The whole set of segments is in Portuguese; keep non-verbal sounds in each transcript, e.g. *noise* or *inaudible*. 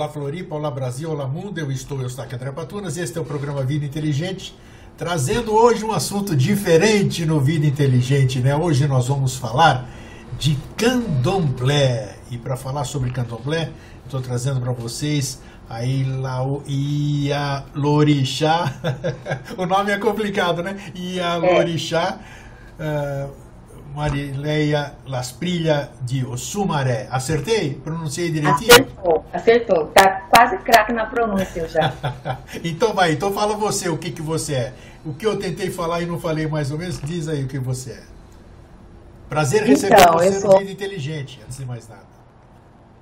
Olá Floripa, olá Brasil, olá mundo, eu estou, eu estou aqui André Patunas, este é o programa Vida Inteligente, trazendo hoje um assunto diferente no Vida Inteligente, né? Hoje nós vamos falar de candomblé, e para falar sobre candomblé, estou trazendo para vocês a Ia Lorixá, *laughs* o nome é complicado, né? Ia Lorixá, uh, Marileia Lasprilha de Ossumaré. Acertei? Pronunciei direitinho? Acertou, acertou. Tá quase craque na pronúncia já. *laughs* então vai, então fala você o que, que você é. O que eu tentei falar e não falei mais ou menos, diz aí o que você é. Prazer receber então, você sou... no Vida Inteligente, antes de mais nada.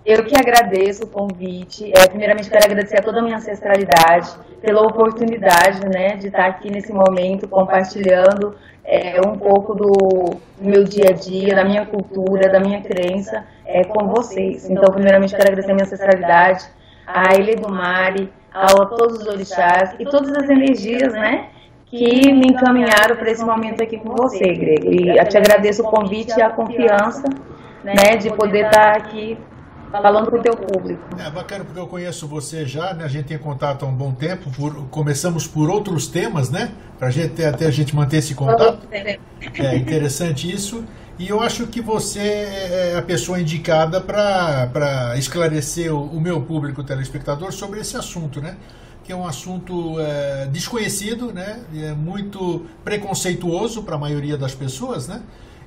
Eu que agradeço o convite. É, primeiramente, quero agradecer a toda a minha ancestralidade pela oportunidade né, de estar aqui nesse momento compartilhando é, um pouco do meu dia a dia, da minha cultura, da minha crença é, com vocês. Então, primeiramente, quero agradecer a minha ancestralidade, a Mari, a todos os orixás e todas as energias né, que me encaminharam para esse momento aqui com você, Grego. E te agradeço o convite e a confiança né, de poder estar aqui falando com o teu público. É bacana porque eu conheço você já, né? A gente tem contato há um bom tempo. Por, começamos por outros temas, né? Para gente até a gente manter esse contato. É interessante isso. E eu acho que você é, é a pessoa indicada para esclarecer o, o, meu público telespectador sobre esse assunto, né? Que é um assunto é, desconhecido, né? É muito preconceituoso para a maioria das pessoas, né?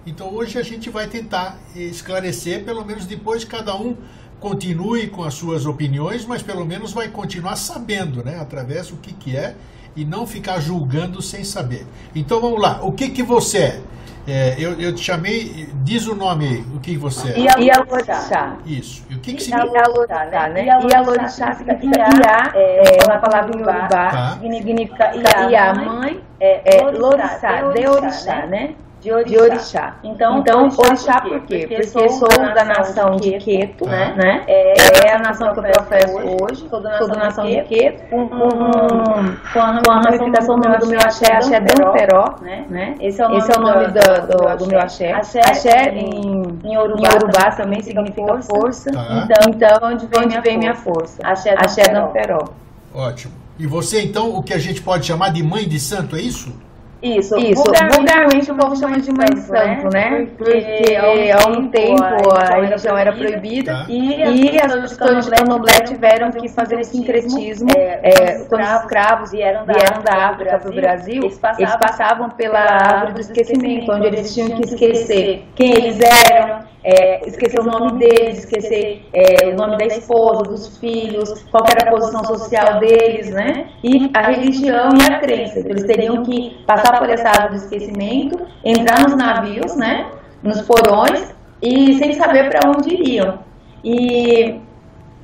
Então hoje a gente vai tentar esclarecer, pelo menos depois cada um continue com as suas opiniões, mas pelo menos vai continuar sabendo, né, através do que, que é e não ficar julgando sem saber. Então vamos lá, o que que você é? é eu, eu te chamei, diz o nome aí, o que você é? Ialorixá. Isso. E o que que significa? Ialorixá, né? Ialorixá significa Iá, é uma palavra em Urubá, tá. significa Iá, mãe, é, é Lorixá, de Orixá, né? De orixá. De orixá. Então, então orixá, orixá por quê? Porque, Porque sou da nação de Queto, né? né? É, é, a nação que eu professo hoje, sou da nação de Queto, com, com, a ramificação do, do meu axé, axé Damperó, né? né? Esse é o nome, Esse é o nome do, do, do, meu axé. Axé, axé em, em Urubá também significa força. Tá. Então, então, onde vem, onde vem minha força? Axé Damperó. Ótimo. E você, então, o que a gente pode chamar de mãe de santo, é isso? Isso, Isso. Vulgarmente, o povo chama de mãe santo, né? né? Porque há um tempo a religião era proibida tá. e, e as pessoas de candomblé tiveram que fazer o sincretismo. É, é, quando os escravos vieram da, África para o Brasil, eles passavam, eles passavam pela árvore do esquecimento, onde eles tinham que esquecer quem eles eram, é, esquecer o nome deles, esquecer é, o nome da esposa, dos filhos, qual era a posição social deles, né? E a religião e a crença. Então, eles teriam que passar por essa área do esquecimento, entrar nos navios, né? Nos porões, e sem saber para onde iriam. E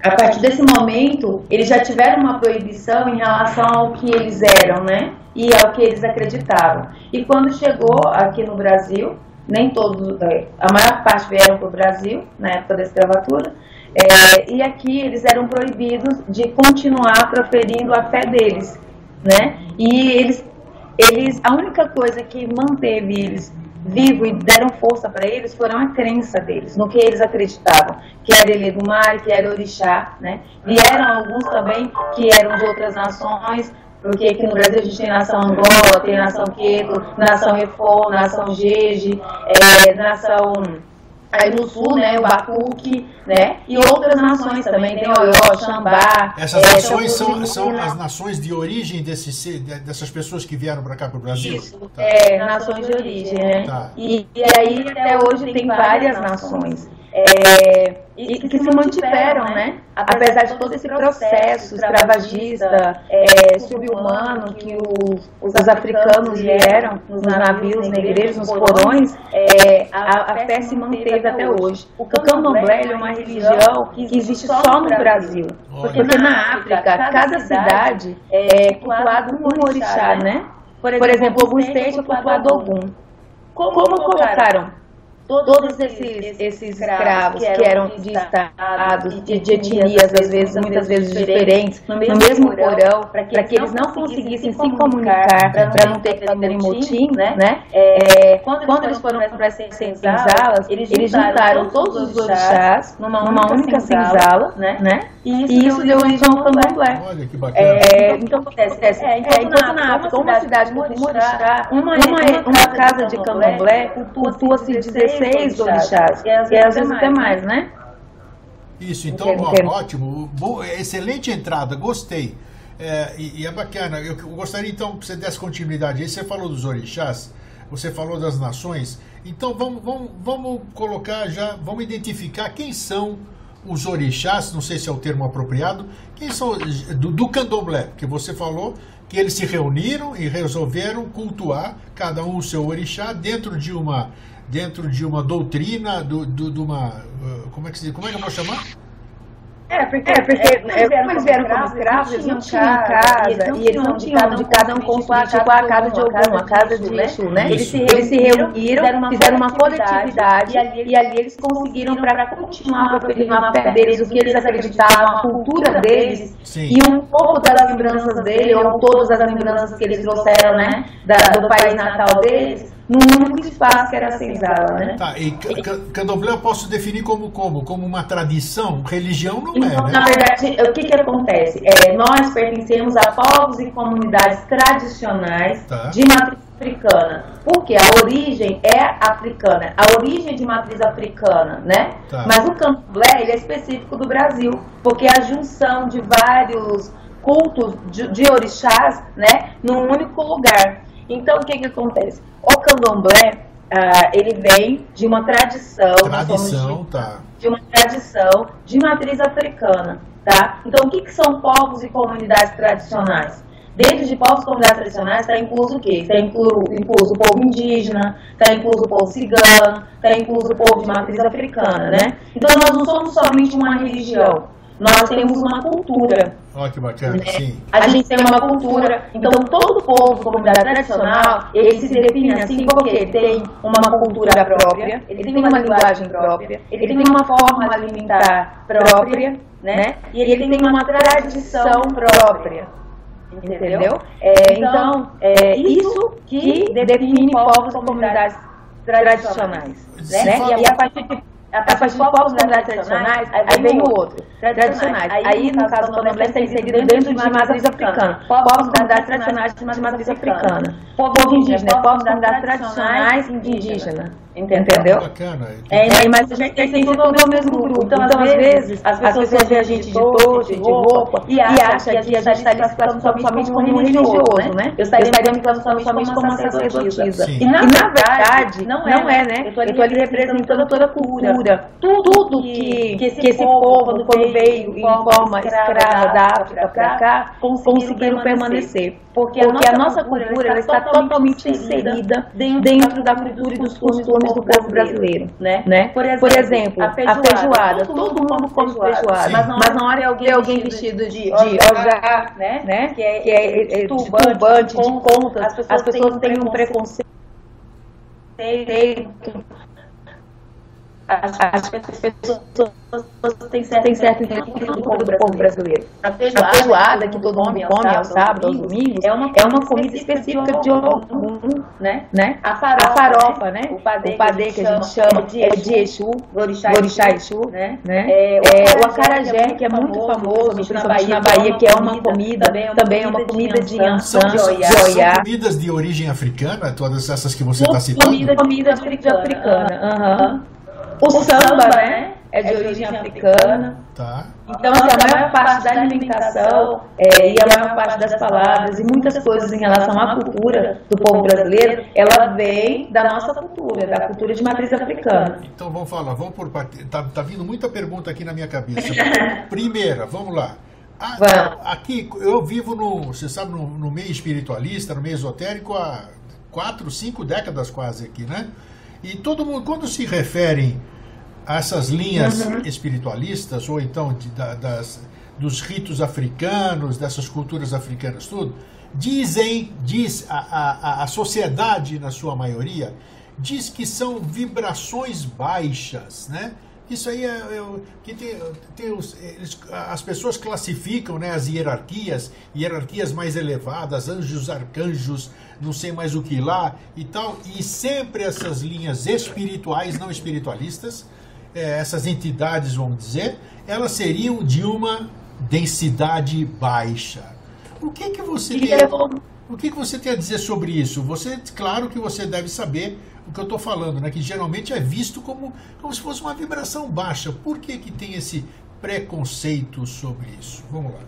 a partir desse momento, eles já tiveram uma proibição em relação ao que eles eram, né? E ao que eles acreditavam. E quando chegou aqui no Brasil, nem todos, a maior parte vieram para o Brasil, na época da escravatura, é, e aqui eles eram proibidos de continuar proferindo a fé deles, né? E eles, eles, a única coisa que manteve eles vivos e deram força para eles foram a crença deles, no que eles acreditavam, que era Ele do Mar, que era Orixá, né? Vieram alguns também que eram de outras nações, porque aqui no Brasil a gente tem nação Angola, tem nação Queto, nação Efon, nação Jeje, é, nação aí no sul, né, o Batuque, né, e outras nações também, tem Oió, Xambá. Essas é, nações são, são as nações de origem desses, dessas pessoas que vieram para cá para o Brasil? Isso, tá. é, nações de origem, né, tá. e, e aí até hoje tem várias nações. É, e que se mantiveram, né? Apesar de todo esse processo escravagista, é, subhumano que os, os, africanos vieram nos navios negreiros, nos porões, é, a, a, fé se manteve até hoje. O candomblé é uma religião que existe só no Brasil. Porque na África, cada cidade é cultuado um orixá, né? Por exemplo, algum estado é cultuado algum. Como colocaram todos esses, esses escravos que eram de estados, de, de etnias, às vezes, muitas vezes diferentes, no mesmo porão, para que, que eles não conseguissem se comunicar, para não ter que fazer motim, né? né? É, quando, quando eles foram para essas senzalas, eles juntaram todos os orixás numa, única senzala, né? né? E isso, deu origem ao candomblé. Olha que bacana. É, então, acontece, é, então, enquanto na África, uma cidade Orixá, uma, uma casa de candomblé cultua-se 16 orixás, e às vezes até mais, né? Isso, então, ó, ótimo. Boa, excelente entrada, gostei. É, e, e, é bacana. Eu, eu gostaria então que você desse continuidade. Aí você falou dos orixás, você falou das nações. Então vamos, vamos, vamos colocar já, vamos identificar quem são os orixás, não sei se é o termo apropriado, quem são do, do candomblé, que você falou que eles se reuniram e resolveram cultuar cada um o seu orixá dentro de uma dentro de uma doutrina do, do, de uma uh, como é que se como é que eu vou chamar? É, porque, é, porque é, como eles vieram como escravos, eles não tinham casa, e eles não tinham de cada um construir tipo a casa de algum, a casa de Exu, né? Eles se, eles se reuniram, fizeram uma coletividade, e ali eles conseguiram, para continuar a fé deles, o que eles acreditavam, a cultura deles, e um pouco das lembranças dele, ou todas as lembranças que eles trouxeram, né, do país natal deles, num único espaço que era a senzala, né? Tá, e candomblé eu posso definir como como? Como uma tradição? Religião não é, então, é, né? Na verdade, o que que acontece? É, nós pertencemos a povos e comunidades tradicionais tá. de matriz africana. Porque a origem é africana, a origem de matriz africana, né? Tá. Mas o candomblé, ele é específico do Brasil, porque é a junção de vários cultos de, de orixás, né, num único lugar. Então, o que que acontece? O candomblé, uh, ele vem de uma tradição, tradição de, tá. de uma tradição de matriz africana, tá? Então, o que, que são povos e comunidades tradicionais? Dentro de povos e comunidades tradicionais está incluso o quê? Está incluso, incluso o povo indígena, está incluso o povo cigano, está incluso o povo de matriz africana, né? Então nós não somos somente uma religião, nós temos uma cultura. Olha que bacana, né? sim. A gente tem uma cultura, então todo povo, comunidade tradicional, ele se define assim porque tem uma cultura própria, ele tem uma linguagem própria, ele tem uma forma alimentar própria, né? E ele tem uma tradição própria. Entendeu? É, então, é isso que define povos e comunidades tradicionais. Né? E a partir de a partir de povos tradicionais, aí vem o outro. Tradicionais. Aí, no caso do candomblé, está inserido dentro de matriz africana. Povos comunidades tradicionais de matriz africana. Povo indígena, povos comunidades tradicionais indígenas. Entendeu? Bacana. É, mas a gente tem sempre tudo no mesmo grupo. Então, às vezes, as pessoas veem a gente de toche, de roupa, e acham que a gente está se classificando somente como religioso, né? Eu estaria me classificando somente como uma sacerdotisa. E, na verdade, não é, né? Eu estou ali representando toda a cultura. Tudo que, que esse povo, quando veio em forma escrava da África para cá, conseguiram permanecer. Porque a nossa cultura está totalmente inserida dentro da cultura e dos costumes do povo brasileiro, né? né? Por, exemplo, Por exemplo a, feijoada. a feijoada. Todo, mundo come feijoada, mas, mas na hora é alguém, alguém vestido de, de orgá, né? né? Que é, que é, é, é turbante, de contas, as pessoas, as pessoas têm um preconceito acho que as pessoas têm certo, certo entendimento do povo brasileiro. A feijoada, a feijoada que todo mundo come ao sábado, aos domingos, é uma, é uma comida específica de algum, né? né? A farofa, a farofa né? O padê, o padê que, a gente chama é de Exu, Gorixá, Gorixá Exu, né? né? É, o acarajé, que é muito famoso, principalmente na Bahia, que é uma comida, também é uma comida de Ançã, de Oiá. São comidas de origem africana, todas essas que você está citando? Comida, comida africana, o, samba, né? É de origem africana. Tá. Então, assim, a maior parte da alimentação é, e a maior parte das palavras e muitas coisas em relação à cultura do povo brasileiro, ela vem da nossa cultura, da cultura de matriz africana. Então, vamos falar, vamos por parte. Tá, tá vindo muita pergunta aqui na minha cabeça. *laughs* Primeira, vamos lá. aqui, eu vivo no, você sabe, no, no meio espiritualista, no meio esotérico, há quatro, cinco décadas quase aqui, né? E todo mundo, quando se referem a essas linhas uhum. espiritualistas, ou então de, da, das, dos ritos africanos, dessas culturas africanas, tudo, dizem, diz a, a, a sociedade, na sua maioria, diz que são vibrações baixas, né? Isso aí é, é que tem, tem os, eles, as pessoas classificam né, as hierarquias, hierarquias mais elevadas, anjos, arcanjos, não sei mais o que lá e tal, e sempre essas linhas espirituais, não espiritualistas, é, essas entidades, vamos dizer, elas seriam de uma densidade baixa. O que que você tem, o que que você tem a dizer sobre isso? Você, claro que você deve saber o que eu estou falando, né? que geralmente é visto como, como se fosse uma vibração baixa. Por que, que tem esse preconceito sobre isso? Vamos lá.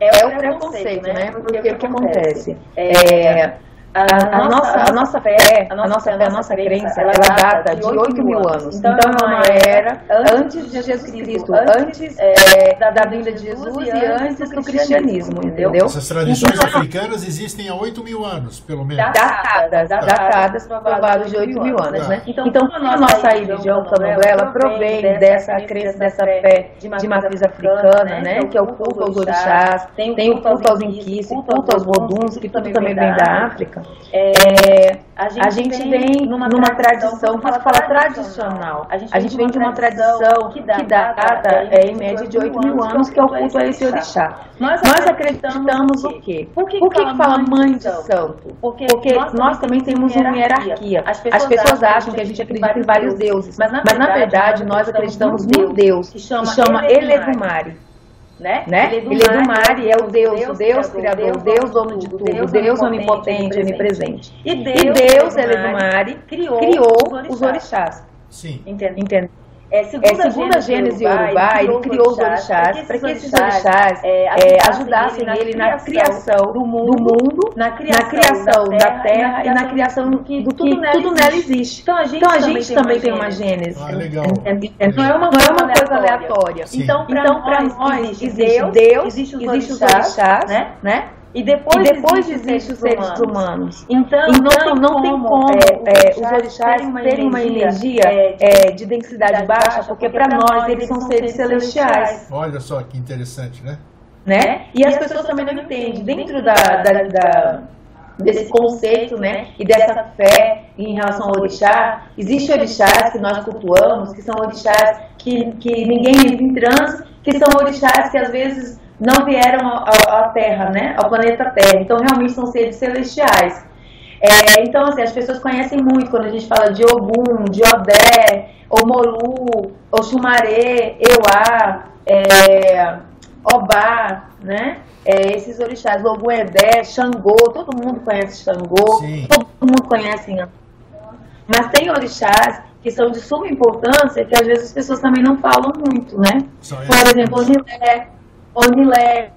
É o preconceito, né? Porque o que acontece? É, a, a, nossa, a nossa fé, a nossa fé, a nossa crença, ela data de 8 mil anos. Então, é uma era antes de Jesus Cristo, antes é, da vinda de Jesus e antes do cristianismo, entendeu? Essas tradições então, *laughs* africanas existem há 8 mil anos, pelo menos. Datadas, datadas, provadas de 8 mil anos, né? Então, então a nossa religião, candomblé, ela provém dessa crença, dessa fé de matriz africana, né? Que é o culto aos orixás, tem o culto aos inquis, o culto aos voduns, que tudo também vem da África. É, a, gente a gente vem numa, numa tradição, que fala, fala tradicional. A gente, a gente vem de uma tradição que data é, em média de 8 mil anos, que é o culto a esse orixá. Nós, nós acreditamos o quê? Por que, Por que, que fala mãe de santo? Porque, Porque nós também temos uma hierarquia. As pessoas, As pessoas acham que a gente acredita em vários deuses, mas na verdade nós acreditamos num Deus. Que chama Elevumari né? né? Ele, é do mar e é o Deus, o Deus criador, o Deus dono de tudo, o Deus onipotente, onipresente. E Deus, ele é do mar, criou, criou os orixás. Sim. Entende? Entende? É, segundo, é, segundo a Gênesis Urubá, ele criou os orixás para que esses orixás é, é, ajudassem ele na criação do mundo, do mundo na, criação na criação, da, terra, e na criação do que, do tudo, nela tudo nela existe. Então a gente, então, a gente também, tem uma Gênesis. Ah, legal. Não é uma, não é uma coisa aleatória. Sim. Então, para então, nós, existe Deus, existe os orixás, né? né? E depois, e depois existem os seres humanos. humanos. Então, então não, não tem como é, é, os orixás terem uma energia é, é de densidade baixa, porque para nós eles são seres celestiais. Olha só que interessante, né? né? E, e as, pessoas, pessoas também não entendem. Dentro da, da, da desse conceito, né, e dessa fé em relação ao orixá. Existem orixás que nós cultuamos, que são orixás que, que ninguém entra em transe, que são orixás que às vezes não vieram à Terra, né, ao planeta Terra. Então, realmente são seres celestiais. É, então, assim, as pessoas conhecem muito quando a gente fala de Ogum, de Odé, Omolu, Oxumaré, Euá, é, Obá, né? É, esses orixás, Ogum Edé, Xangô, todo mundo conhece Xangô, Sim. todo mundo conhece Mas tem orixás que são de suma importância que às vezes as pessoas também não falam muito, né? Por exemplo, Onilé, Onilé,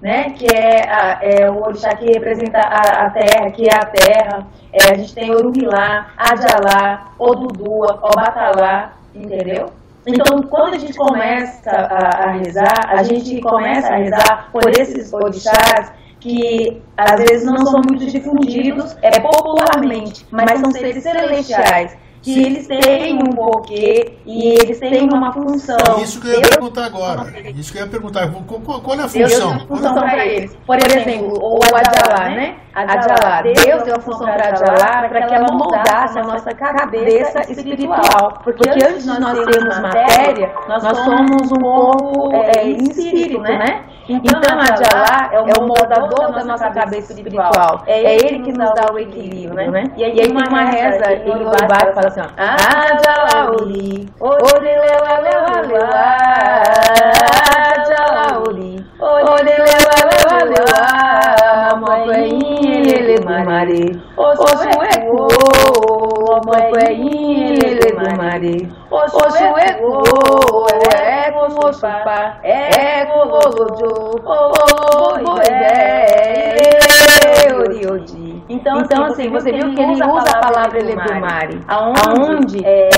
né, que é, a, é o orixá que representa a, a, terra, que é a terra. É, a gente tem Orumilá, Adjalá, Odudua, Obatalá, entendeu? Então, quando a gente começa a, a rezar, a gente começa a rezar por esses orixás que às vezes não são muito difundidos é popularmente, mas são seres celestiais que eles têm um porquê e eles têm uma função. Isso que eu ia Deus perguntar agora. Isso que eu ia perguntar. Qual, qual é a função? Deus função para eles. Por exemplo, o Adjalá, né? Adjalá. Deus deu a função para Adjalá para que ela moldasse a nossa cabeça espiritual. Porque antes de nós termos matéria, nós somos um corpo é, em espírito, né? Então, Adjalá é o moldador da nossa cabeça espiritual. É ele que nos dá o equilíbrio, né? E aí tem uma reza em Yorubá que fala assim, ọ̀tàn àjọwà òní òdìlẹ̀wà lẹ́wàlẹ́wà àjọwà òní òdìlẹ̀wà lẹ́wàlẹ́wà ọmọ ẹ̀yìn Elédùmarè oṣù èkó ọmọ ẹ̀yìn Elédùmarè oṣù èkó ẹ̀ẹ́kún òṣùpá ẹ̀ẹ́kún òjò owó ìbẹ́ ilé òdì òjì. Então, então assim, assim você viu que ele usa a palavra Elebumari, aonde é,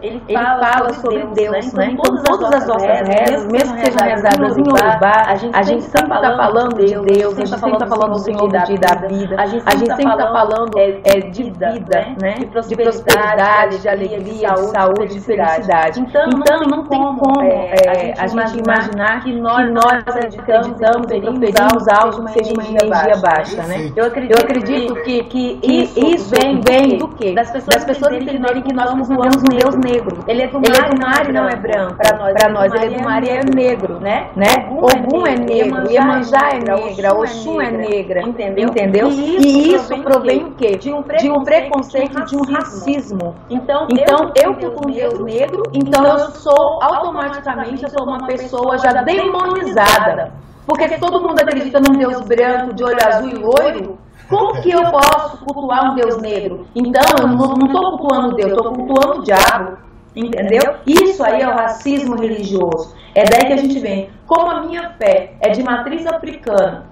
ele, fala fala sobre Deus, né? Então, todas as nossas rezas, mesmo que sejam rezadas em Urubá, a gente sempre está falando de Deus, a gente sempre está falando do Senhor do dia da vida, a gente sempre está falando é, de vida, né? De prosperidade, de alegria, de saúde, de felicidade. Então, não tem como a gente imaginar que nós acreditamos e preferimos algo que seja uma energia baixa, né? Eu acredito acredito que, que, que isso vem, vem do quê? Das pessoas, das pessoas entenderem que nós cultuamos um Deus negro. Ele é do mar, ele é do mar e não é branco. Para nós, pra nós ele é do mar e é negro, né? né? Ogum é negro, Iemanjá é negra, Oxum é negra, entendeu? entendeu? E isso provém o quê? De um preconceito, de um racismo. Então, então eu cultuo um Deus negro, então eu sou automaticamente eu sou uma pessoa já demonizada. Porque se todo mundo acredita num Deus branco, de olho azul e loiro, como que eu posso cultuar um Deus negro? Então, eu não estou cultuando Deus, estou cultuando o diabo. Entendeu? Isso aí é o racismo religioso. É daí que a gente vem. Como a minha fé é de matriz africana,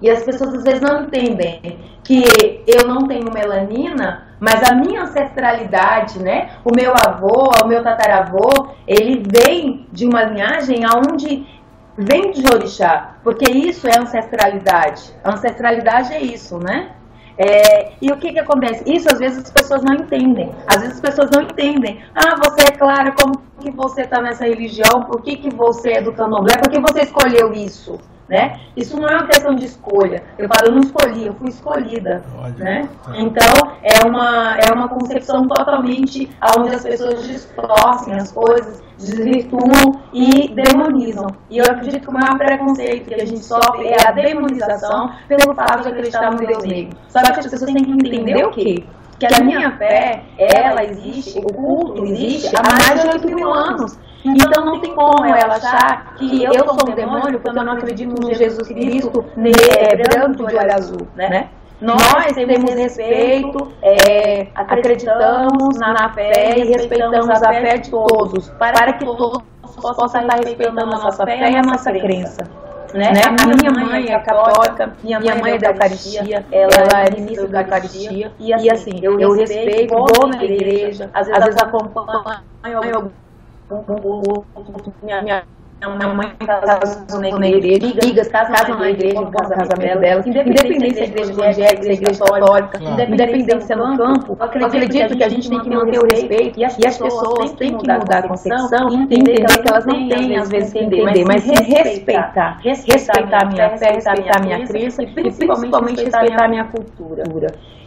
e as pessoas às vezes não entendem que eu não tenho melanina, mas a minha ancestralidade, né? O meu avô, o meu tataravô, ele vem de uma linhagem aonde vem de orixá, porque isso é ancestralidade. Ancestralidade é isso, né? É, e o que, que acontece? Isso às vezes as pessoas não entendem. Às vezes as pessoas não entendem. Ah, você é clara, como que você está nessa religião? Por que, que você é do candomblé? Por que você escolheu isso? Né? Isso não é uma questão de escolha. Eu falo, eu não escolhi, eu fui escolhida, Olha, né? Tá. Então, é uma, é uma concepção totalmente onde as pessoas distorcem as coisas, desvirtuam e demonizam. E eu acredito que o maior preconceito que a gente sofre é a demonização pelo fato de acreditar no Deus negro. Só que as pessoas têm que entender o quê? Que a minha fé, ela existe, o culto existe há mais de 8 mil anos. Então não tem como ela achar que eu sou um demônio porque eu não acredito no Jesus Cristo é, branco de olho azul, né? Nós temos respeito, é, acreditamos na fé e respeitamos a fé de todos, para que todos possam estar respeitando a nossa fé e a nossa crença. Né? né? A minha mãe é católica, minha mãe é da Eucaristia, ela é ministra da Eucaristia, e assim, eu respeito, vou na igreja, às vezes acompanho 공부 공부 공부 공부 minha minha mãe casou na igreja, amigas casam na igreja, no casamento delas, independente se a igreja evangélica, se a igreja católica, independente se é no campo, eu acredito que a gente tem que manter o respeito e as pessoas têm que mudar a concepção e entender que elas não têm, às vezes, entender, mas respeitar, respeitar a minha fé, respeitar a minha crença e principalmente respeitar a minha cultura.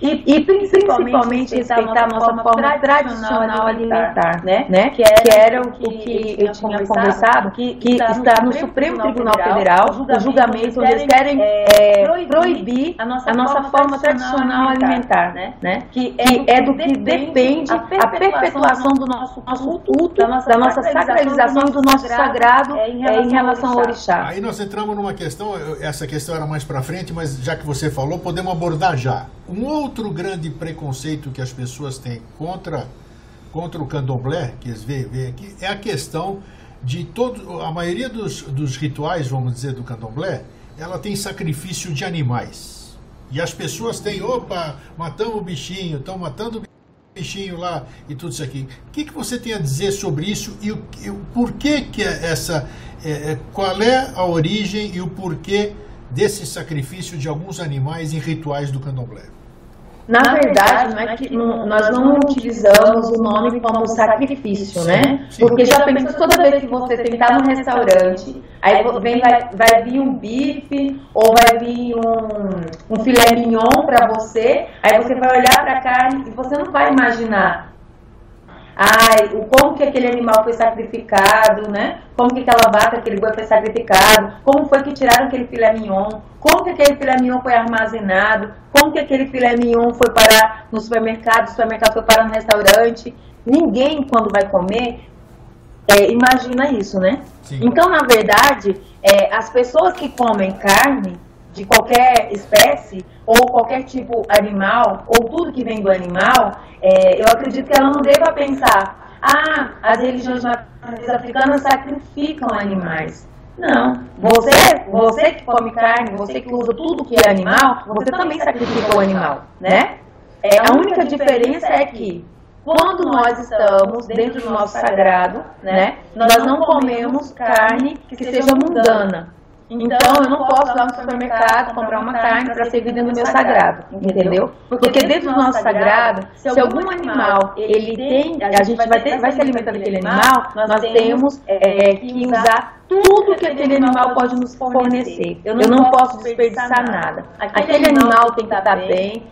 E, e principalmente respeitar a nossa forma tradicional alimentar, né? né? Que era o que eu tinha conversado, que que está, está no, Supremo Tribunal Federal, o julgamento, onde eles querem é, proibir a nossa, a nossa forma, tradicional alimentar, né? né? Que, é, que é do que depende a perpetuação do nosso, nosso culto, da nossa, da nossa sacralização e do nosso sagrado é, em relação, é, em relação ao orixá. Aí nós entramos numa questão, essa questão era mais para frente, mas já que você falou, podemos abordar já. Um outro grande preconceito que as pessoas têm contra contra o candomblé, que eles veem aqui, é a questão de todo, a maioria dos, dos rituais, vamos dizer, do candomblé, ela tem sacrifício de animais. E as pessoas têm, opa, matamos o bichinho, estão matando o bichinho lá e tudo isso aqui. O que, que você tem a dizer sobre isso e o, e o porquê que é essa, é, é, qual é a origem e o porquê desse sacrifício de alguns animais em rituais do candomblé? Na verdade, não é que nós não utilizamos o nome como sacrifício, né? Porque já pensou toda vez que você sentar num restaurante, aí vem, vai, vai vir um bife ou vai vir um, um filé mignon para você, aí você vai olhar para a carne e você não vai imaginar ai, o como que aquele animal foi sacrificado, né? Como que aquela vaca, aquele boi foi sacrificado, como foi que tiraram aquele filé mignon, como que aquele filé mignon foi armazenado, como que aquele filé mignon foi parar no supermercado, o supermercado foi parar no restaurante. Ninguém, quando vai comer, é, imagina isso, né? Sim. Então, na verdade, é, as pessoas que comem carne, de qualquer espécie ou qualquer tipo animal ou tudo que vem do animal, é, eu acredito que ela não deva pensar, ah, as religiões africanas sacrificam animais. Não. Você, você que come carne, você que usa tudo que é animal, você também sacrifica o animal, né? É, a única diferença é que quando nós estamos dentro do nosso sagrado, né, nós não comemos carne que seja mundana. Então, eu não posso lá no supermercado comprar uma carne para servir dentro do meu sagrado, entendeu? Porque dentro do nosso sagrado, se algum animal ele tem, a gente vai, ter, vai se alimentar daquele animal, nós temos é, é, que usar tudo que aquele animal pode nos fornecer. Eu não posso desperdiçar nada. Aquele animal tem que estar bem,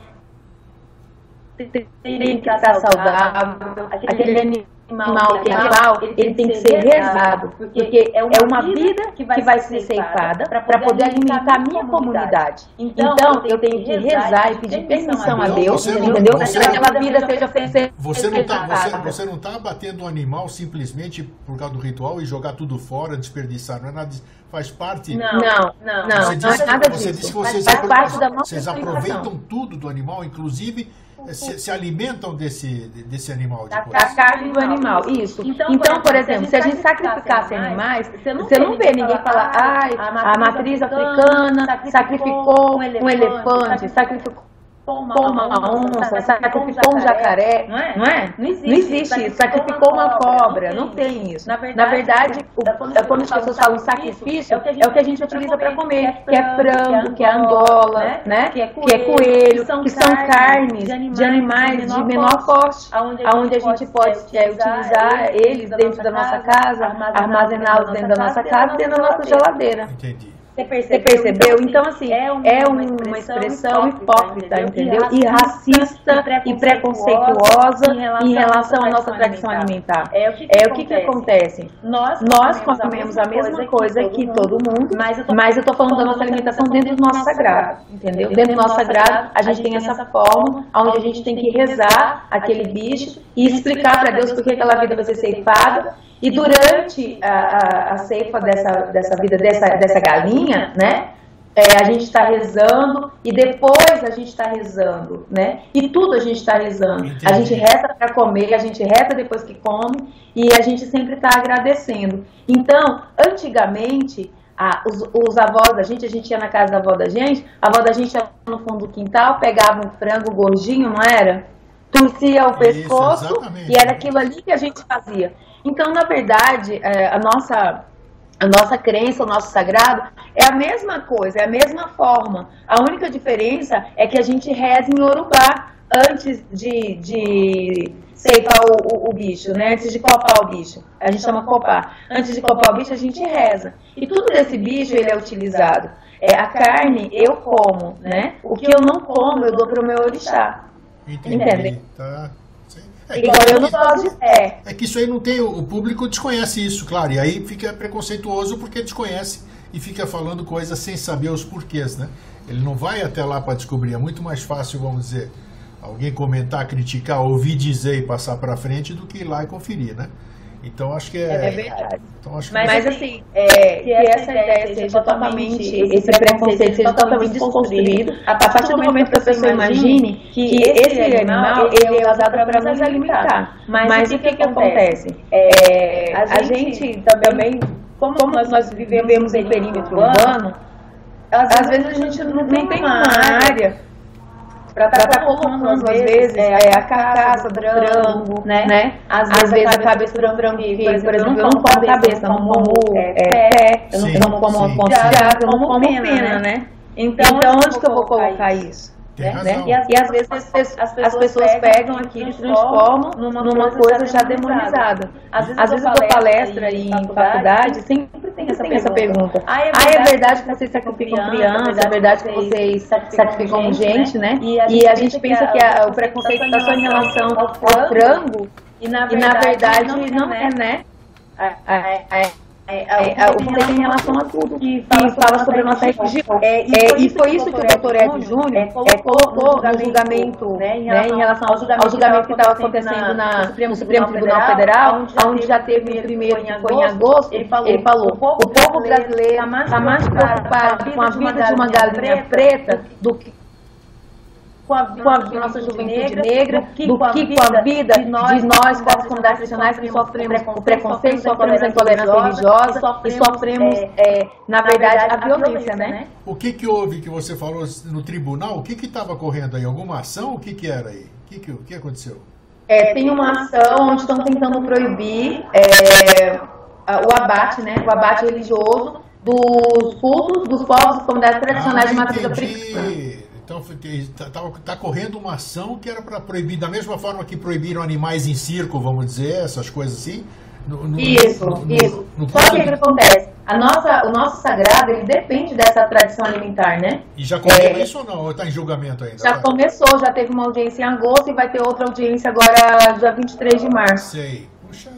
tem que estar saudável, aquele animal animal que é animal, ele tem que ser rezado, porque é uma vida que vai ser ceifada para poder alimentar a minha comunidade. Então, então, eu tenho que rezar e pedir permissão a Deus, entendeu? Para que aquela vida seja feita. Você não está você, você não tá batendo o um animal simplesmente por causa do ritual e jogar tudo fora, desperdiçar, não é nada faz parte. Não, não, não. Você disse, não é nada você disso. Disse que vocês, faz parte da nossa vocês aproveitam tudo do animal, inclusive se, se, alimentam desse, desse animal. Da, da carne do animal, isso. Então, então por exemplo, se a gente sacrificasse animais, você não, você não vê ninguém falar, ai, a matriz africana sacrificou um elefante, sacrificou uma, uma onça, sacrificou um jacaré, não é? Não, é? não existe, não existe isso. Sacrificou uma cobra, não tem isso. Na verdade, Na verdade o, quando as pessoas falam sacrifício, é o que a gente utiliza para comer, que é frango, que é angola, né? né? Que é coelho, que são carnes de animais de menor porte, aonde a gente pode utilizar eles dentro da nossa casa, armazená-los dentro da nossa casa, dentro da nossa geladeira. Entendi. Você percebeu? Você percebeu? Então, assim, é, um, é uma, uma, expressão hipócrita, entendeu? E racista e preconceituosa em relação à nossa tradição alimentar. É o que, que, é o que, que acontece? Nós, nós comemos a mesma coisa que todo mundo, mas eu estou falando da nossa alimentação dentro do nosso sagrado, entendeu? Dentro do nosso sagrado, a gente tem essa forma onde a gente tem que rezar aquele bicho e explicar para Deus por que aquela vida vai ser ceifada e durante a, a, a ceifa dessa, dessa vida, dessa, dessa galinha, né? É, a gente está rezando e depois a gente está rezando, né? E tudo a gente está rezando. Entendi. A gente reza para comer, a gente reza depois que come e a gente sempre está agradecendo. Então, antigamente, a, os, os, avós da gente, a gente ia na casa da avó da gente, a avó da gente ia no fundo do quintal, pegava um frango gordinho, não era? Torcia o pescoço Isso, e era aquilo ali que a gente fazia. Então, na verdade, é, a nossa a nossa crença, o nosso sagrado, é a mesma coisa, é a mesma forma. A única diferença é que a gente reza em Yorubá antes de, de ceifar o, o, o, bicho, né? Antes de copar o bicho. A gente chama copar. Antes de copar o bicho, a gente reza. E tudo desse bicho, ele é utilizado. É, a carne, eu como, né? O que eu não como, eu dou para o meu orixá. Entendi. Entende? Tá. É, Igual eu não posso de é. é que isso aí não tem, o público desconhece isso, claro, e aí fica preconceituoso porque desconhece e fica falando coisas sem saber os porquês, né? Ele não vai até lá para descobrir, é muito mais fácil, vamos dizer, alguém comentar, criticar, ouvir dizer e passar para frente do que ir lá e conferir, né? Então acho que é. É verdade. Então, acho mas, mas assim, é, que essa ideia seja totalmente, esse preconceito seja totalmente desconstruído, a partir do momento que a pessoa imagine que esse animal ele é usado para nos alimentar. Mas, mas o que, que acontece? É, a gente também, como nós, nós vivemos em perímetro urbano, às vezes a gente não tem uma área para estar tá colocando, às vezes, é, é, a carcaça do frango, né? né? Às, às vezes, a cabeça do frango, por exemplo, eu não como cabeça, eu não como é, pé, eu não como ponto de asa, eu não como pena, né? Então, então onde que eu vou colocar isso? Né? E, as, e, às vezes as, pessoas, as pessoas pegam aquilo e transformam numa, numa coisa já demonizada. Às vezes, às vezes eu dou palestra em faculdade, sempre tem essa, essa pergunta. Ah, é verdade que vocês sacrificam crianças, é verdade que vocês sacrificam gente, né? E a gente pensa que a, o preconceito está só em relação ao frango, e na verdade não é, né? É, é, é, é, o que tem em relação a tudo. Que fala, que fala sobre a nossa religião. É, e, foi, isso que o doutor Ed Júnior é, colocou no julgamento, né, em, relação, né, relação ao julgamento, ao julgamento que estava acontecendo na, no Supremo, Supremo Tribunal Federal, onde já teve o primeiro que foi em agosto, ele falou, ele falou o povo brasileiro está mais preocupado com a vida de uma galinha preta do que com a, com a nossa juventude negra, do que, do que com a vida de nós, de nós povos comunidades tradicionais, que sofremos o preconceito, sofremos a intolerância religiosa e sofremos, é, na verdade, a violência, né? O que, que houve que você falou no tribunal? O que estava correndo aí? Alguma ação? O que, que era aí? O que, que, que aconteceu? É, tem uma ação onde estão tentando proibir é, o abate, né? O abate religioso dos cultos dos povos e comunidades tradicionais ah, de matriz africana. Então está tá, tá correndo uma ação que era para proibir, da mesma forma que proibiram animais em circo, vamos dizer, essas coisas assim. No, no, isso, no, isso. Só que o que acontece? a nossa, o nosso sagrado, ele depende dessa tradição alimentar, né? E já começou é, isso ou não? Ou está em julgamento ainda? Já começou, já teve uma audiência em agosto e vai ter outra audiência agora, dia 23 de março. Sei. Puxa.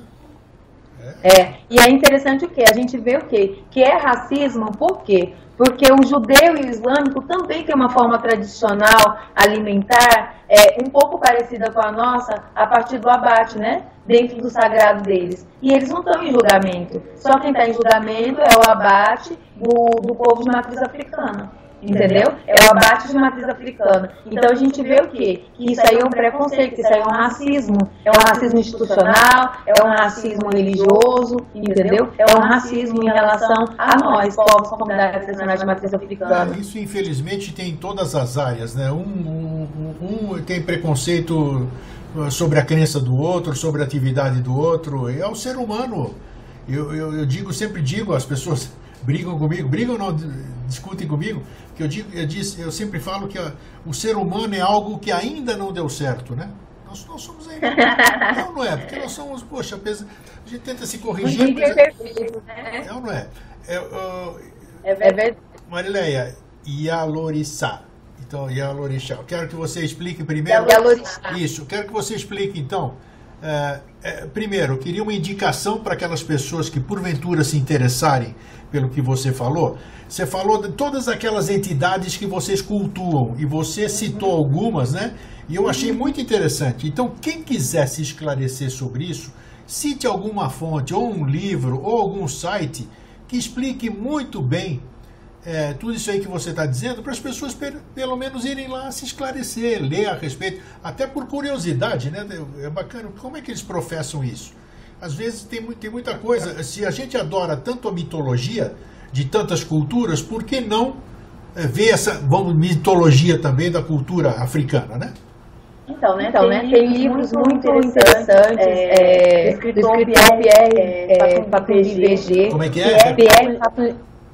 É. é. E é interessante o quê? A gente vê o quê? Que é racismo, por quê? Porque o judeu e o islâmico também tem uma forma tradicional alimentar é, um pouco parecida com a nossa, a partir do abate, né? Dentro do sagrado deles. E eles não estão em julgamento. Só quem está em julgamento é o abate do, do povo de matriz africana entendeu? É o abate de matriz africana. Então a gente vê o quê? Que isso aí é um preconceito, que isso aí é um racismo. É um racismo institucional, é um racismo religioso, entendeu? É um racismo em relação a nós, povos, comunidades nacionais de matriz africana. Isso infelizmente tem em todas as áreas, né? Um, um, um tem preconceito uh, sobre a crença do outro, sobre a atividade do outro. É o ser humano. Eu, eu, eu digo, sempre digo, as pessoas brigam comigo, brigam não, discutem comigo, que eu, digo, eu, disse, eu sempre falo que a, o ser humano é algo que ainda não deu certo, né? Nós, nós somos ainda. *laughs* não, não é, porque nós somos, poxa, a gente tenta se corrigir. Ninguém é né? É ou não é? É, uh, é verdade. Marileia, Yalorissá. Então, Yalorixá. Quero que você explique primeiro. Yalorixá. Isso, quero que você explique então. É, é, primeiro, eu queria uma indicação para aquelas pessoas que porventura se interessarem pelo que você falou. Você falou de todas aquelas entidades que vocês cultuam e você citou algumas, né? E eu achei muito interessante. Então, quem quiser se esclarecer sobre isso, cite alguma fonte, ou um livro, ou algum site que explique muito bem é, tudo isso aí que você está dizendo, para as pessoas pelo menos irem lá se esclarecer, ler a respeito, até por curiosidade, né? É bacana. Como é que eles professam isso? Às vezes tem, tem muita coisa. Se a gente adora tanto a mitologia de tantas culturas, por que não é, ver essa vamos, mitologia também da cultura africana, né? Então, né, então, tem, né, tem livros muito, muito interessantes, é, é, do escritor Pierre, é, Papin VG. Como é que é? é Pierre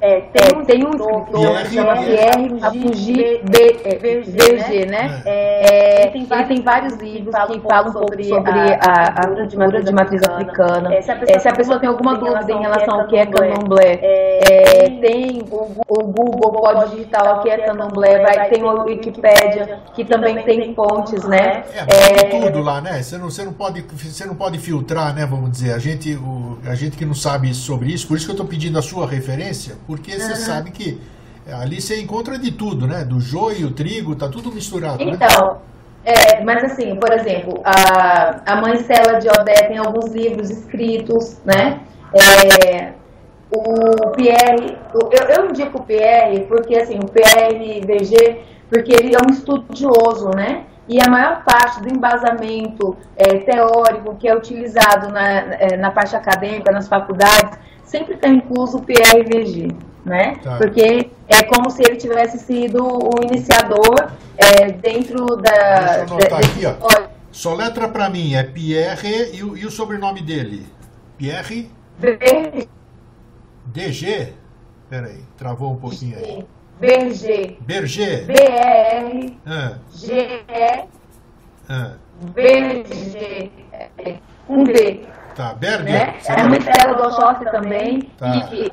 é, tem, um, tem um escritor que chama Pierre Afugi VG, né? É, ele tem vários livros que falam um pouco sobre a, a cultura de matriz africana. É, se, a pessoa, é, se a pessoa tem alguma dúvida em relação ao que é candomblé, é, tem o, Google pode digitar o que é candomblé, vai, tem o Wikipedia, que também tem fontes, né? É, tem tudo lá, né? Você não, você, não pode, você não pode filtrar, né? Vamos dizer, a gente, o, a gente que não sabe sobre isso, por isso que eu estou pedindo a sua referência, porque você uhum. sabe que ali você encontra de tudo, né? Do joio, trigo, tá tudo misturado. Né? Então, né? é, mas assim, por exemplo, a, a mãe Cela de Odé tem alguns livros escritos, né? É, o Pierre, eu, eu indico o Pierre porque assim, o Pierre VG, porque ele é um estudioso, né? E a maior parte do embasamento é, teórico que é utilizado na, é, na parte acadêmica, nas faculdades, sempre está incluso o PRVG, né? Tá. Porque é como se ele tivesse sido o iniciador é, dentro da. Deixa eu anotar aqui, ó. Só letra para mim, é Pierre e o, e o sobrenome dele? Pierre? Berger. DG? Peraí, travou um pouquinho aí. Berger. Berger. B-E-R. Ah. G-E. Ah. Berger. Um B. Tá, Berger. Né? A mãe dela do Oxóssi também. Tá. E,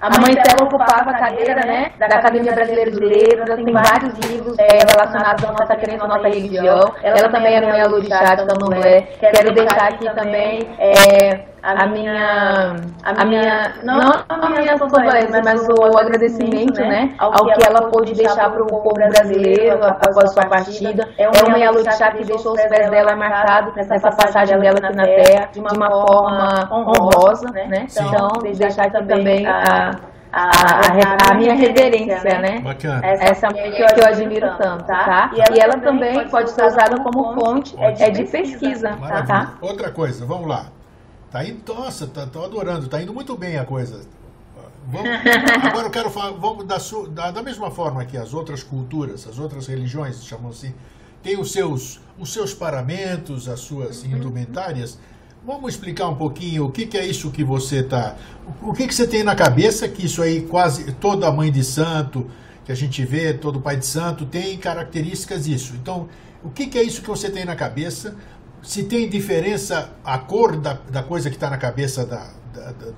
a mãe dela ocupava a cadeira né, da Academia Brasileira de Letras, tem vários livros é, relacionados à nossa crença, à nossa religião. Ela também era mãe Alurixá de Candomblé. Quero deixar aqui também é, a minha, a minha, não a minha condolência, mas o agradecimento, né, ao que ela pôde deixar para o povo brasileiro após sua partida. É uma Yalutixá que deixou os pés dela marcados nessa passagem dela aqui na Terra de uma forma honrosa, né? Então, deixar aqui também a a, a, a, minha reverência, né? Bacana. Essa mulher que eu admiro tanto, tá? E ela também pode ser usada como fonte é de pesquisa, tá? Outra coisa, vamos lá. Tá indo, nossa, tá, tô adorando, tá indo muito bem a coisa. Vamos, *laughs* agora eu quero falar, vamos da, da, da, mesma forma que as outras culturas, as outras religiões, chamam assim, têm os seus, os seus paramentos, as suas uhum. indumentárias. Vamos explicar um pouquinho o que, que é isso que você está. O que, que você tem na cabeça que isso aí, quase toda mãe de santo que a gente vê, todo pai de santo, tem características disso. Então, o que, que é isso que você tem na cabeça? Se tem diferença a cor da, da coisa que está na cabeça da,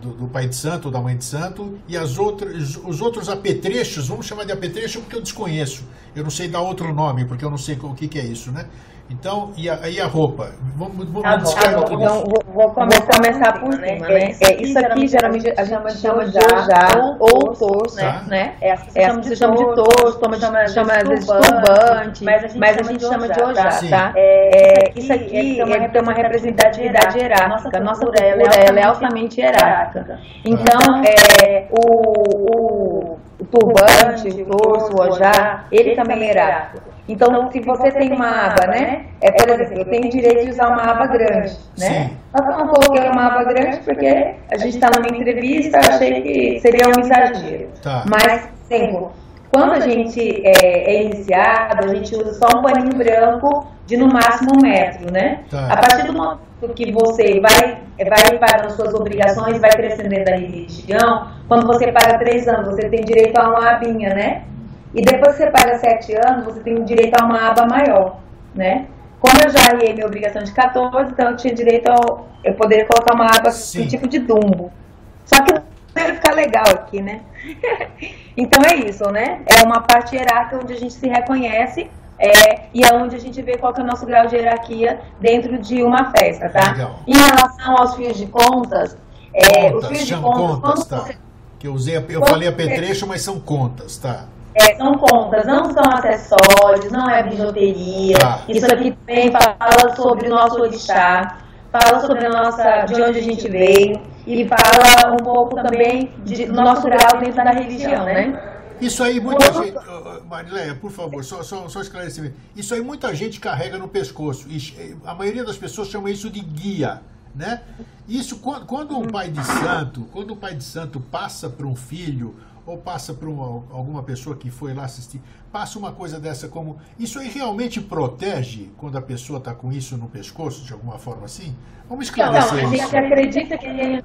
do, do, pai de santo ou da mãe de santo e as outras, os outros apetrechos, vamos chamar de apetrecho porque eu desconheço. Eu não sei dar outro nome, porque eu não sei o que, que é isso, né? Então, e a, e a roupa? Vamos, vamos tá descrever tá Então, vou, vou, começar, vou começar por cima, né? né? É, isso aqui geralmente a gente chama de ojá ou torso, né? né? É, as pessoas é, chamam de torso, chama, chama vezes turbante, mas a gente, mas a gente chama de ojá, tá? É, isso aqui tem uma representatividade hierárquica. Nossa cultura ela é altamente hierárquica. Então, é, o, o turbante, o torso, o ojá, ele também é hierárquico. Então, então, se você tem uma aba, né? É, por exemplo, eu tenho direito de usar uma aba grande, né? Mas eu não coloquei uma aba grande porque a gente está numa entrevista, achei que seria um exagero. Tá. Mas, exemplo, quando a gente é, é, iniciado, a gente usa só um paninho branco de no máximo um metro, né? Tá. A partir do momento que você vai, vai pagando suas obrigações, vai crescendo dentro da religião, quando você paga três anos, você tem direito a uma abinha, né? E depois que você paga sete anos, você tem direito a uma aba maior, né? Como eu já arriei minha obrigação de 14, então eu tinha direito a eu poderia colocar uma aba Sim. tipo de dumbo. Só que ia ficar legal aqui, né? *laughs* então é isso, né? É uma parte hierárquica onde a gente se reconhece é, e é onde a gente vê qual é o nosso grau de hierarquia dentro de uma festa, tá? Legal. Em relação aos fios de contas, é, contas, os fios de contas, contas tá? Você... Que eu usei, eu falei apetrecho, mas são contas, tá? É, são contas, não são acessórios, não é bijuteria. Ah. Isso aqui também fala sobre o nosso orixá, fala sobre a nossa, de onde a gente veio e fala um pouco também de, do nosso grau dentro da religião, né? Isso aí muita gente. Marileia, por favor, só, só, só esclarecimento. Isso aí muita gente carrega no pescoço. E a maioria das pessoas chama isso de guia. Né? Isso quando, quando um pai de santo, quando um pai de santo passa para um filho ou passa para alguma pessoa que foi lá assistir, passa uma coisa dessa como. Isso aí realmente protege quando a pessoa está com isso no pescoço, de alguma forma assim? Vamos esclarecer não, não, a gente acredita que